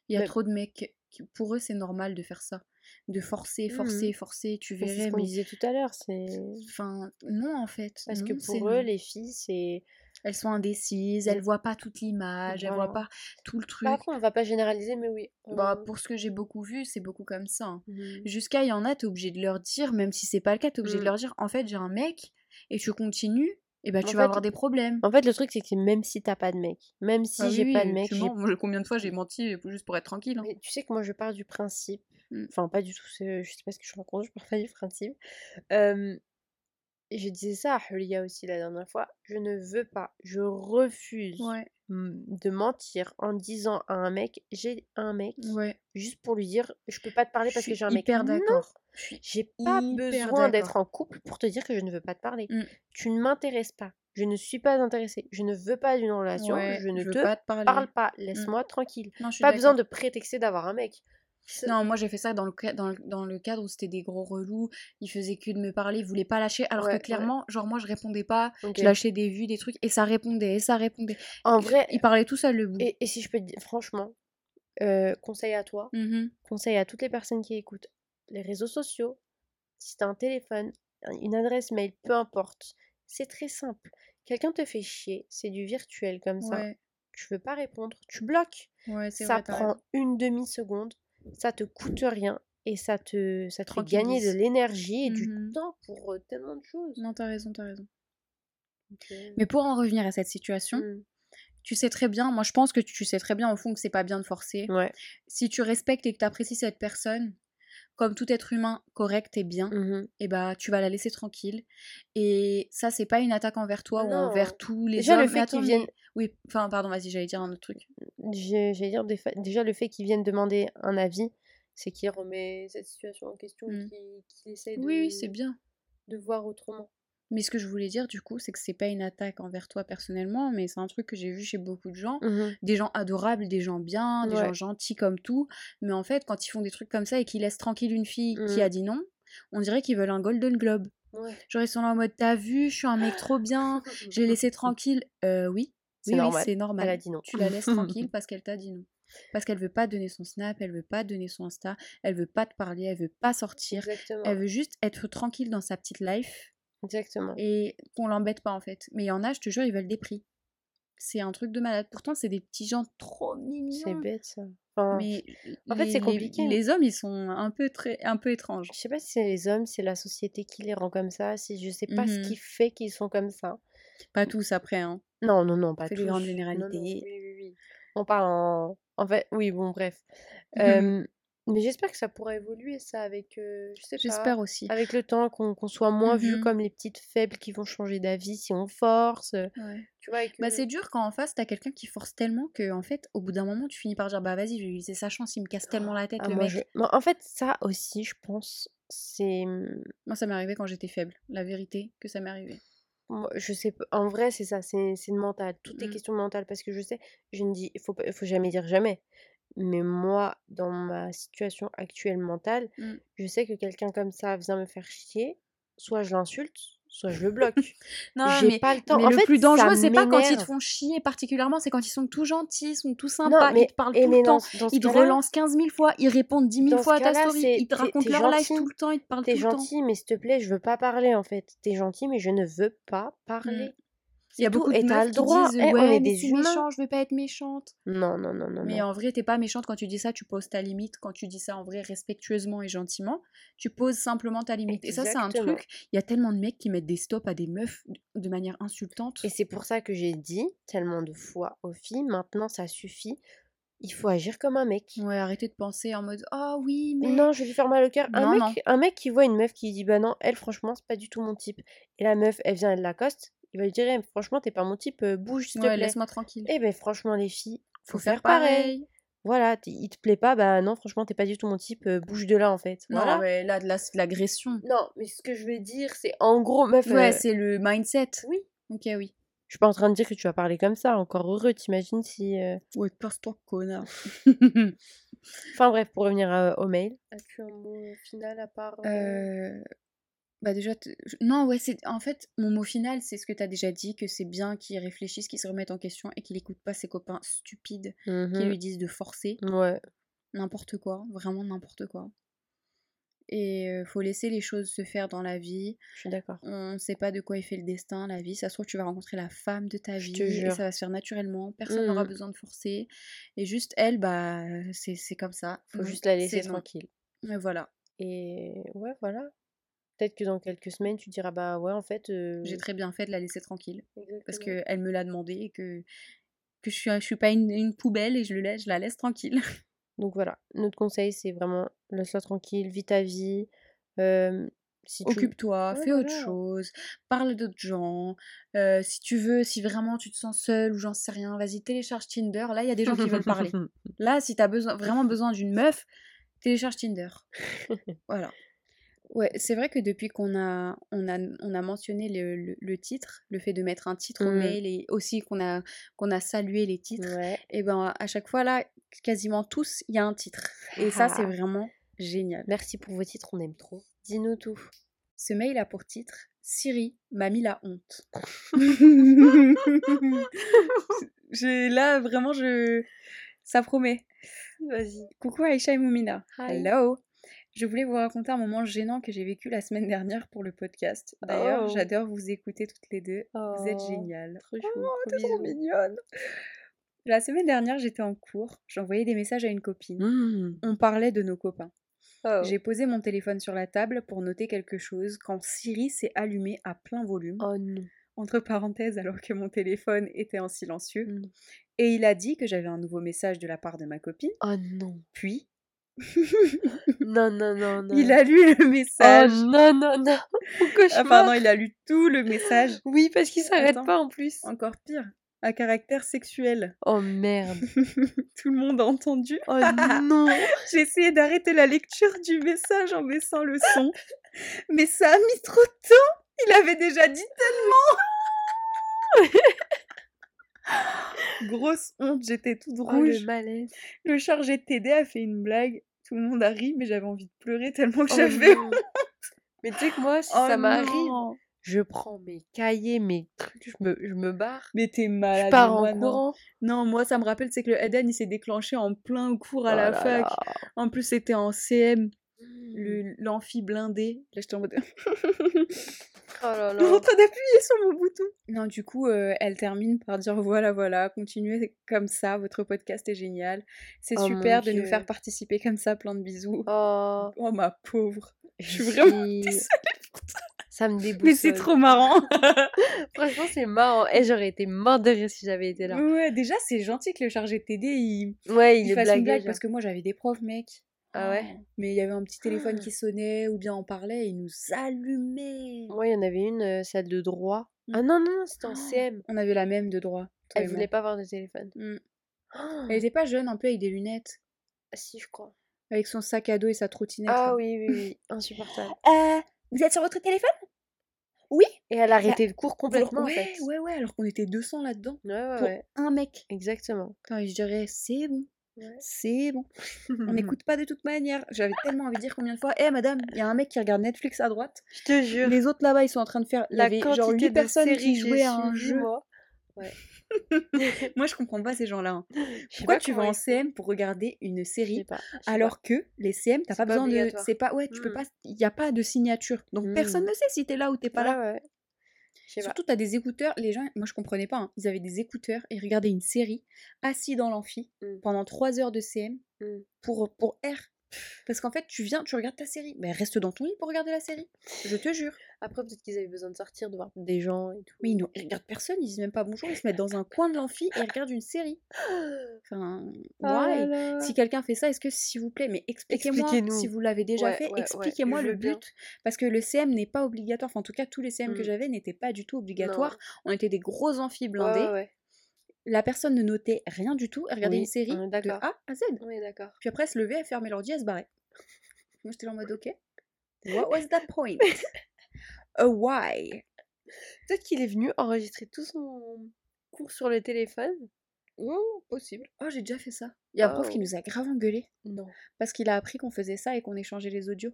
Il y a trop de mecs, qui, pour eux c'est normal de faire ça. De forcer, forcer, forcer, tu mais C'est ce verrais, qu'on mais... disait tout à l'heure. C'est Enfin, non en fait. parce que non, pour eux, les filles, c'est. Elles sont indécises, elles voient pas toute l'image, elles voient pas tout le truc. Bah, après, on va pas généraliser, mais oui. Bah, pour ce que j'ai beaucoup vu, c'est beaucoup comme ça. hein. Jusqu'à, il y en a, t'es obligé de leur dire, même si c'est pas le cas, t'es obligé de leur dire, en fait, j'ai un mec, et tu continues, et bah En tu vas fait, avoir des problèmes. En fait, le truc, c'est que même si t'as pas de mec, même si Ah oui, j'ai pas de mec. Moi, combien de fois j'ai menti juste pour être tranquille. hein. Mais tu sais que moi je pars du principe, Mm. enfin pas du tout, c'est- je sais pas ce que je raconte, je pars pas du principe. Euh, et je disais ça à Hulia aussi la dernière fois, je ne veux pas, je refuse Ouais, de mentir en disant à un mec, j'ai un mec, ouais. juste pour lui dire, je peux pas te parler parce que j'ai un mec. hyper d'accord. J'ai pas besoin d'être en couple pour te dire que je ne veux pas te parler. Mm. Tu ne m'intéresses pas, je ne suis pas intéressée, je ne veux pas d'une relation, Ouais, je ne je te pas te parler. parle pas, Mm. laisse-moi tranquille. Non, Pas besoin de prétexter d'avoir un mec. Non, moi j'ai fait ça dans le, dans le, dans le cadre où c'était des gros relous, ils faisaient que de me parler, ils voulaient pas lâcher, alors Ouais, que ouais. clairement, genre moi je répondais pas, je lâchais des vues, des trucs, et ça répondait, et ça répondait. En vrai, Il parlait tout seul le bout. et, et si je peux te dire, franchement, euh, conseil à toi, Mhm. conseil à toutes les personnes qui écoutent, les réseaux sociaux, si t'as un téléphone, un- une adresse mail, peu importe, c'est très simple. Quelqu'un te fait chier, c'est du virtuel comme ça. Tu veux pas répondre, tu bloques. Ça vrai, prend une demi-seconde, ça te coûte rien et ça te, ça te fait gagner de l'énergie et du Mhm. temps pour tellement de choses. Non, t'as raison, t'as raison. Mais pour en revenir à cette situation, mm. tu sais très bien, moi je pense que tu sais très bien au fond que c'est pas bien de forcer. Ouais. Si tu respectes et que tu apprécies cette personne, comme tout être humain correct et bien, Mhm. et bah tu vas la laisser tranquille. Et ça, c'est pas une attaque envers toi ou envers tous les Déjà, hommes. le fait qu'ils viennent- Oui, enfin, pardon, vas-y, j'allais dire un autre truc. J'allais dire, des déjà, le fait qu'ils viennent demander un avis, c'est qu'il remet cette situation en question et Mm. qu'il qu'il essaie de, Oui, oui, c'est bien. de voir autrement. Mais ce que je voulais dire, du coup, c'est que c'est pas une attaque envers toi personnellement, mais c'est un truc que j'ai vu chez beaucoup de gens. Mhm. Des gens adorables, des gens bien, des Ouais. gens gentils comme tout. Mais en fait, quand ils font des trucs comme ça et qu'ils laissent tranquille une fille qui Mhm. a dit non, on dirait qu'ils veulent un Golden Globe. Ouais. Genre, ils sont là en mode T'as vu, je suis un mec trop bien, je l'ai laissé tranquille. Euh, oui. C'est oui, c'est normal. Elle a dit non. Tu la laisses tranquille parce qu'elle t'a dit non. Parce qu'elle veut pas donner son snap, elle veut pas donner son Insta, elle veut pas te parler, elle veut pas sortir. Exactement. Elle veut juste être tranquille dans sa petite life Exactement. et qu'on l'embête pas en fait. Mais il y en a, je te jure, ils veulent des prix. C'est un truc de malade. Pourtant, c'est des petits gens trop C'est mignons. bête ça. Enfin, Mais en fait, les- c'est les- compliqué. Les, hommes, ils sont un peu, très, un peu étranges. Je sais pas si c'est les hommes, c'est la société qui les rend comme ça, si je sais pas ce qui fait qu'ils sont comme ça. Pas tous après, hein. Non, non, non, pas tous. des grandes Non, non, généralités. oui, oui, oui. On parle en... En fait, oui, bon, bref. Euh, mais j'espère que ça pourra évoluer, ça, avec, euh, je sais pas, J'espère aussi. avec le temps, qu'on qu'on soit moins vus Mhm. comme les petites faibles qui vont changer d'avis si on force. euh, Ouais. Tu vois, que- Bah, c'est dur quand en face, t'as quelqu'un qui force tellement que, en fait, au bout d'un moment, tu finis par dire Bah, vas-y, je vais lui laisser sa chance, il me casse tellement la tête, Ah, le moi, mec. je- moi, en fait, ça aussi, je pense, c'est... hum, Moi, ça m'est arrivé quand j'étais faible. La vérité, que ça m'est arrivé. Moi, je sais pas. En vrai, c'est ça, c'est mental. Tout est Mm. question de mental parce que je sais, je ne dis, il faut, faut jamais dire jamais. Mais moi, dans ma situation actuelle mentale, Mm. je sais que quelqu'un comme ça vient me faire chier, soit je l'insulte, soit je le bloque. Non, mais, pas le temps. mais En le fait, plus dangereux, c'est pas quand ils te font chier particulièrement, c'est quand ils sont tout gentils, ils sont tout Non, sympas, mais, ils te parlent tout le temps. dans Ils te relancent 15 000 fois, ils répondent 10 000 dans ce fois à ta story, ils te t'es racontent t'es leur life gentil, tout le temps, ils te parlent t'es tout le temps. gentil, mais s'il te plaît, je veux pas parler en fait. T'es gentil, mais je ne veux pas Mm. Il y a beaucoup de et meufs le qui droit. disent Eh, on ouais, est mais des humains. méchant, je veux pas être méchante. Non, non, non, non. Mais non. en vrai, t'es pas méchante quand tu dis ça, tu poses ta limite. Quand tu dis ça en vrai, respectueusement et gentiment, tu poses simplement ta limite. Et ça, c'est un truc. Il y a tellement de mecs qui mettent des stops à des meufs de manière insultante. Et c'est pour ça que j'ai dit tellement de fois aux filles, maintenant ça suffit, il faut agir comme un mec. Ouais, arrêtez de penser en mode Ah oui, mais. Non, je vais lui faire mal au cœur. Un, mec, non. un mec qui voit une meuf qui dit bah non, elle franchement c'est pas du tout mon type. Et la meuf, elle vient, elle l'accoste, il va lui dire Eh, franchement t'es pas mon type, euh, bouge s'il te Ouais, plaît. laisse-moi tranquille. Eh ben franchement les filles, Faut faire pareil. Voilà, il te plaît pas, bah non franchement t'es pas du tout mon type, euh, bouge de là en fait. Non, Voilà. mais là, de la- c'est de l'agression. Non, mais ce que je veux dire c'est en gros meuf. Ouais, euh, c'est le mindset. Oui. Ok, oui. Je suis pas en train de dire que tu vas parler comme ça, encore heureux, t'imagines si. euh, Ouais, perce-toi, connard. Enfin bref, pour revenir à- au mail. As-tu un mot final à part. Bah déjà, non, ouais, c'est en fait, mon mot final, c'est ce que t'as déjà dit, que c'est bien qu'il réfléchisse, qu'il se remette en question et qu'il écoute pas ses copains stupides qui Mhm. lui disent de forcer Ouais, n'importe quoi, vraiment n'importe quoi. Et euh, faut laisser les choses se faire dans la vie. je suis d'accord. On sait pas de quoi il fait le destin, la vie. Ça se trouve, tu vas rencontrer la femme de ta vie et ça va se faire naturellement. Personne n'aura Mhm. besoin de forcer. Et juste elle, bah, c'est comme ça. Faut juste la laisser tranquille. Et voilà. Et ouais, voilà. Peut-être que dans quelques semaines, tu diras bah ouais, en fait. euh, J'ai très bien fait de la laisser tranquille. parce qu'elle me l'a demandé et que, que je suis, je suis pas une, une poubelle et je, le laisse, je la laisse tranquille. Donc voilà, notre conseil, c'est vraiment laisse-la tranquille, vis ta vie. euh, si tu... Occupe-toi, Ouais, fais autre chose, parle d'autres gens. euh, si tu veux, si vraiment tu te sens seule ou j'en sais rien, vas-y, télécharge Tinder. Là, il y a des gens qui veulent parler. Là, si t'as besoin, vraiment besoin d'une meuf, télécharge Tinder. Voilà. Ouais, c'est vrai que depuis qu'on a, on a, on a mentionné le, le- le titre, le fait de mettre un titre au Mm. mail et aussi qu'on a, qu'on a salué les titres, Ouais. et ben à chaque fois là, quasiment tous, il y a un titre. Et ça, c'est Ah. vraiment génial. Merci pour vos titres, on aime trop. Dis-nous tout. Ce mail a pour titre Siri m'a mis la honte. J'ai là vraiment je ça promet. Vas-y. Coucou Aïcha et Moumina. Hi. Hello. Je voulais vous raconter un moment gênant que j'ai vécu la semaine dernière pour le podcast. D'ailleurs, Oh. j'adore vous écouter toutes les deux. Vous êtes Oh, géniales. Trop chou. Oh, gros t'es trop mignonne. La semaine dernière, j'étais en cours. J'envoyais des messages à une copine. Mmh. On parlait de nos copains. Oh. J'ai posé mon téléphone sur la table pour noter quelque chose quand Siri s'est allumé à plein volume, Oh non. entre parenthèses alors que mon téléphone était en silencieux, Mm. et il a dit que j'avais un nouveau message de la part de ma copine, Oh non. puis Non, non, non, non. il a lu le Oh message. non, non, non. Mon cauchemar. Enfin non, il a lu tout le message. Oui, parce qu'il s'arrête pas en plus. Encore pire, à caractère sexuel. Oh merde. tout le monde a entendu. Oh non. J'ai essayé d'arrêter la lecture du message en baissant le son, mais ça a mis trop de temps. Il avait déjà dit tellement. Grosse honte, j'étais toute Oh, rouge. le malaise. le chargé de TD a fait une blague. Tout le monde a ri, mais j'avais envie de pleurer tellement que Oh j'avais. Mais tu sais que moi, si Oh ça m'arrive, je prends mes cahiers, mes trucs, je me, je me barre. Mais t'es Je malade. pars mais en non. courant. Non, moi ça me rappelle, c'est que le Eden il s'est déclenché en plein cours à Oh la là fac. là. En plus, c'était en CM, le- l'amphi blindé. Là, j'étais en mode. Oh là en là. train d'appuyer sur mon bouton. Non, du coup, euh, elle termine par dire voilà, voilà, continuez comme ça, votre podcast est génial. C'est Oh super de nous faire participer comme ça, plein de bisous. Oh. Oh, ma pauvre. Je suis vraiment désolée Ça me déboussole. Mais c'est trop marrant. Franchement, c'est marrant. Et j'aurais été morte de rire si j'avais été là. ouais, déjà, c'est gentil que le chargé de TD il, Ouais, il, il fasse blagué. une blague genre. parce que moi j'avais des profs, mec. Ah ouais? Oh, Mais il y avait un petit téléphone qui sonnait ou bien on parlait et il nous allumait. Moi, il y en avait une, euh, celle de droit. Mm. Ah non, non, non, c'était en Oh. CM. On avait la même de droit. toi Elle et moi. voulait pas avoir de téléphone. Mm. Oh. Elle était pas jeune, un peu avec des lunettes, Ah, si, je crois. avec son sac à dos et sa trottinette. Ah là. oui, oui, oui. Insupportable. Euh, vous êtes sur votre téléphone? Oui. Et elle a arrêté le cours complètement, ouais, en fait. ouais, ouais, alors qu'on était 200 là-dedans. Ouais, ouais, Pour ouais. un mec. Exactement. Et je dirais, c'est bon, Ouais. c'est bon. On n'écoute pas de toute manière. J'avais tellement envie de dire combien de fois, hé madame, il y a un mec qui regarde Netflix à droite. Je te jure. Les autres là-bas, ils sont en train de faire. Il y La avait quantité genre 8 de personnes qui jouaient à un jeu. moi. Moi, je comprends pas ces gens-là. hein. Pourquoi tu vas en. CM pour regarder une série pas. alors que les CM, t'as pas pas besoin de. C'est pas. Ouais, tu peux Mm. pas. Il n'y a pas de signature. Donc personne Mm. ne sait si t'es là ou t'es pas. pas là. Ouais, ouais. Je sais pas. Surtout, t'as des écouteurs. Les gens, moi je comprenais pas, hein, ils avaient des écouteurs et ils regardaient une série assis dans l'amphi Mm. pendant 3 heures de CM Mm. pour, pour R. Parce qu'en fait, tu viens, tu regardes ta série. Mais reste dans ton lit pour regarder la série. Je te jure. Après, peut-être qu'ils avaient besoin de sortir, de voir des gens et tout. Mais ils, ils regardent personne, ils disent même pas bonjour, ils se mettent dans un coin de l'amphi et ils regardent une série. Enfin, là. Si quelqu'un fait ça, est-ce que s'il vous plaît, mais expliquez-moi si vous l'avez déjà Ouais, fait, ouais, expliquez-moi le bien. but. Parce que le CM n'est pas obligatoire, enfin en tout cas tous les CM que Mm. j'avais n'étaient pas du tout obligatoires. Non. On était des gros amphis Ouais, blindés. La personne ne notait rien du tout, elle regardait Oui, une série de. A à Z. Oui, d'accord. Puis après, elle se levait, elle fermait l'ordi, elle se barrait. Moi j'étais en mode ok. What was that point? A why? Peut-être qu'il est venu enregistrer tout son cours sur le téléphone. Oh, possible. Oh, j'ai déjà fait ça. Il y a un prof qui nous a grave engueulé Non. parce qu'il a appris qu'on faisait ça et qu'on échangeait les audios.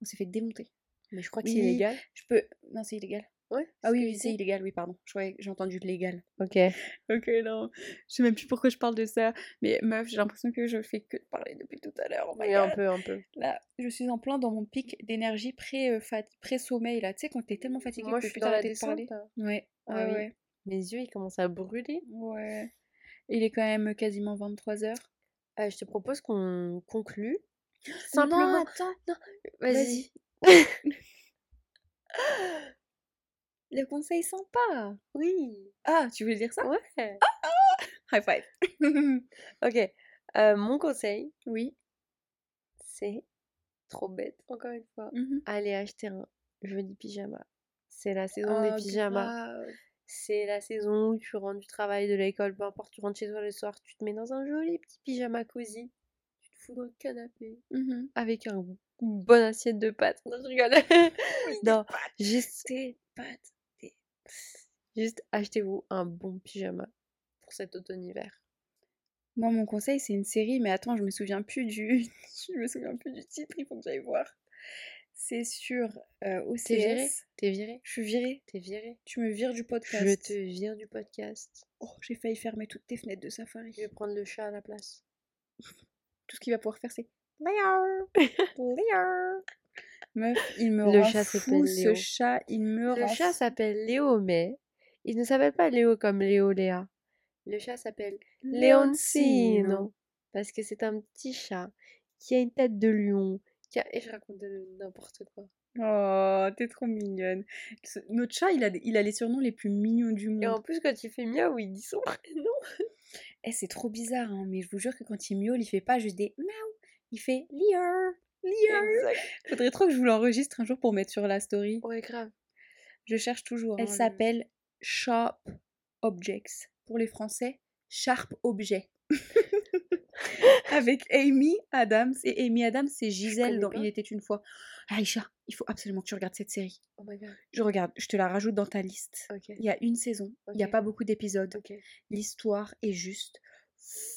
On s'est fait démonter. Mais je crois que Oui. c'est illégal. Je peux. Non, c'est illégal. Ouais. Ah oui, c'est illégal, oui, pardon. J'ai entendu légal. Ok. Ok, non. Je sais même plus pourquoi je parle de ça. Mais meuf, j'ai l'impression que je fais que de parler depuis tout à l'heure. Oh my Oui, un peu, un peu. Là, je suis en plein dans mon pic d'énergie pré, pré-sommeil, là. Tu sais, quand t'es tellement fatigué Moi, que je suis dans la t'arrêter de descente. parler. Ouais, Ah oui. ouais. Mes yeux, ils commencent à brûler. Ouais. Il est quand même quasiment 23h. Euh, je te propose qu'on conclue. Simplement. Non, attends. Vas-y. Le conseil sympa. Oui. Ah, tu voulais dire ça? Ouais. High five. Ok. Euh, mon conseil, oui. c'est trop bête, encore une fois. Mhm. Aller acheter un joli pyjama. C'est la saison Oh, des pyjamas. grave. C'est la saison où tu rentres du travail, de l'école, peu importe, tu rentres chez toi le soir, tu te mets dans un joli petit pyjama cosy. Tu te fous dans le canapé Mhm. avec un, une bonne assiette de pâtes. Non, je rigole. non, juste, Tes pattes. Tes- juste achetez-vous un bon pyjama pour cet automne-hiver. Moi, mon conseil, c'est une série, mais attends, je me souviens plus du, je me souviens plus du titre. Il faut que j'aille voir. C'est sur euh, T'es viré OCS. T'es viré Je suis virée. T'es viré Tu me vires du podcast. Je te vire du podcast. Oh, j'ai failli fermer toutes tes fenêtres de Safari. Je vais prendre le chat à la place. Tout ce qu'il va pouvoir faire, c'est Léo, Léo. Meuf, il me Le rend chat fou, s'appelle ce Léo. chat, il me Le rend chat s'appelle Léo, mais il ne s'appelle pas Léo comme Léo Léa. Le chat s'appelle Leoncino. Parce que c'est un petit chat qui a une tête de lion. Qui a... Et je raconte n'importe quoi. Oh, t'es trop mignonne. Ce- Notre chat, il a, il a les surnoms les plus mignons du Et en monde. plus, quand il fait miaou, il dit son prénom. Eh, c'est trop bizarre, hein, mais je vous jure que quand il miaule, il fait pas juste des miaou, il fait liar, Exact. Faudrait trop que je vous l'enregistre un jour pour mettre sur la story. Ouais, grave. Je cherche toujours. Elle hein, le- s'appelle Sharp Objects. Pour les Français, Sharp Objet. Avec Amy Adams. Et Amy Adams, c'est Gisèle dans pas. Il était une fois. Aïcha, il faut absolument que tu regardes cette série. Oh my god. Je regarde, je te la rajoute dans ta liste. Il y a une saison, il n'y a pas beaucoup d'épisodes. L'histoire est juste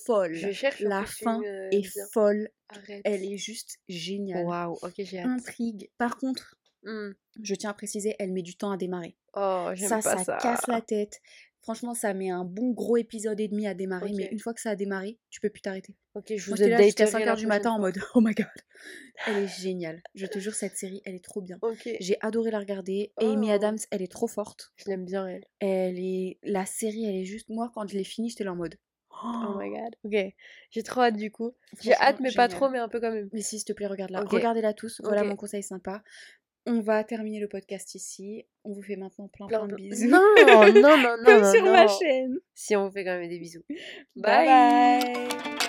folle. Je cherche La fin une, euh, est bien. folle. Arrête. Elle est juste géniale. Waouh, ok, j'ai hâte. Intrigue. Par contre, Hmm. je tiens à préciser, elle met du temps à démarrer. Oh, j'aime Ça, pas ça, ça. casse la tête. Franchement, ça met un bon gros épisode et demi à démarrer, mais une fois que ça a démarré, tu peux plus t'arrêter. Ok, je vous j'étais là jusqu'à updaterai 5h la du matin en mode Oh my god. Elle est géniale. Je te jure, cette série, elle est trop bien. fois. Ok. J'ai adoré la regarder. Amy Oh. Adams, elle est trop forte. Je l'aime bien, elle. Elle est. La série, elle est juste. Moi, quand je l'ai finie, j'étais là en mode. Oh my god. Ok. J'ai trop hâte du coup. J'ai hâte, mais pas trop, mais un peu quand même. Mais si, s'il te plaît, regarde-la. Regardez-la tous. Voilà mon conseil sympa. On va terminer le podcast ici. On vous fait maintenant plein, plein, de bisous. Non, non, non, non, Comme non, sur ma chaîne. Si on vous fait quand même des bisous. bye. bye.